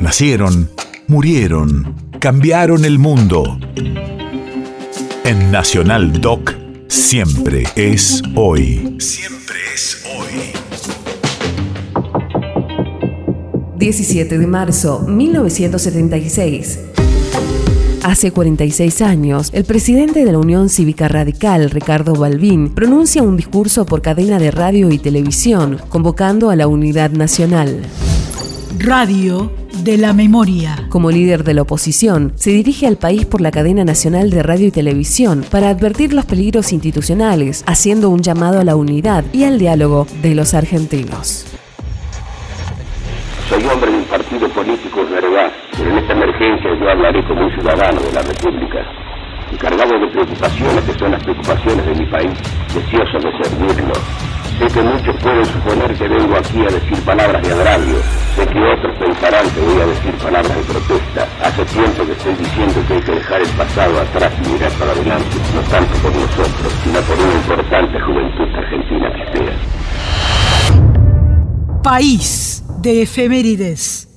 Nacieron, murieron, cambiaron el mundo. En Nacional Doc, siempre es hoy. Siempre es hoy. 17 de marzo 1976. Hace 46 años, el presidente de la Unión Cívica Radical, Ricardo Balbín, pronuncia un discurso por cadena de radio y televisión, convocando a la unidad nacional. Radio de la memoria. Como líder de la oposición, se dirige al país por la cadena nacional de radio y televisión para advertir los peligros institucionales, haciendo un llamado a la unidad y al diálogo de los argentinos. Soy hombre de un partido político, es verdad, pero en esta emergencia yo hablaré como un ciudadano de la República, encargado de preocupaciones que son las preocupaciones de mi país, deseoso de servirlo. Sé que muchos pueden suponer que vengo aquí a decir palabras de agravio, palabras de protesta. Hace tiempo que estoy diciendo que hay que dejar el pasado atrás y mirar para adelante, no tanto por nosotros, sino por una importante juventud argentina que espera. País de efemérides.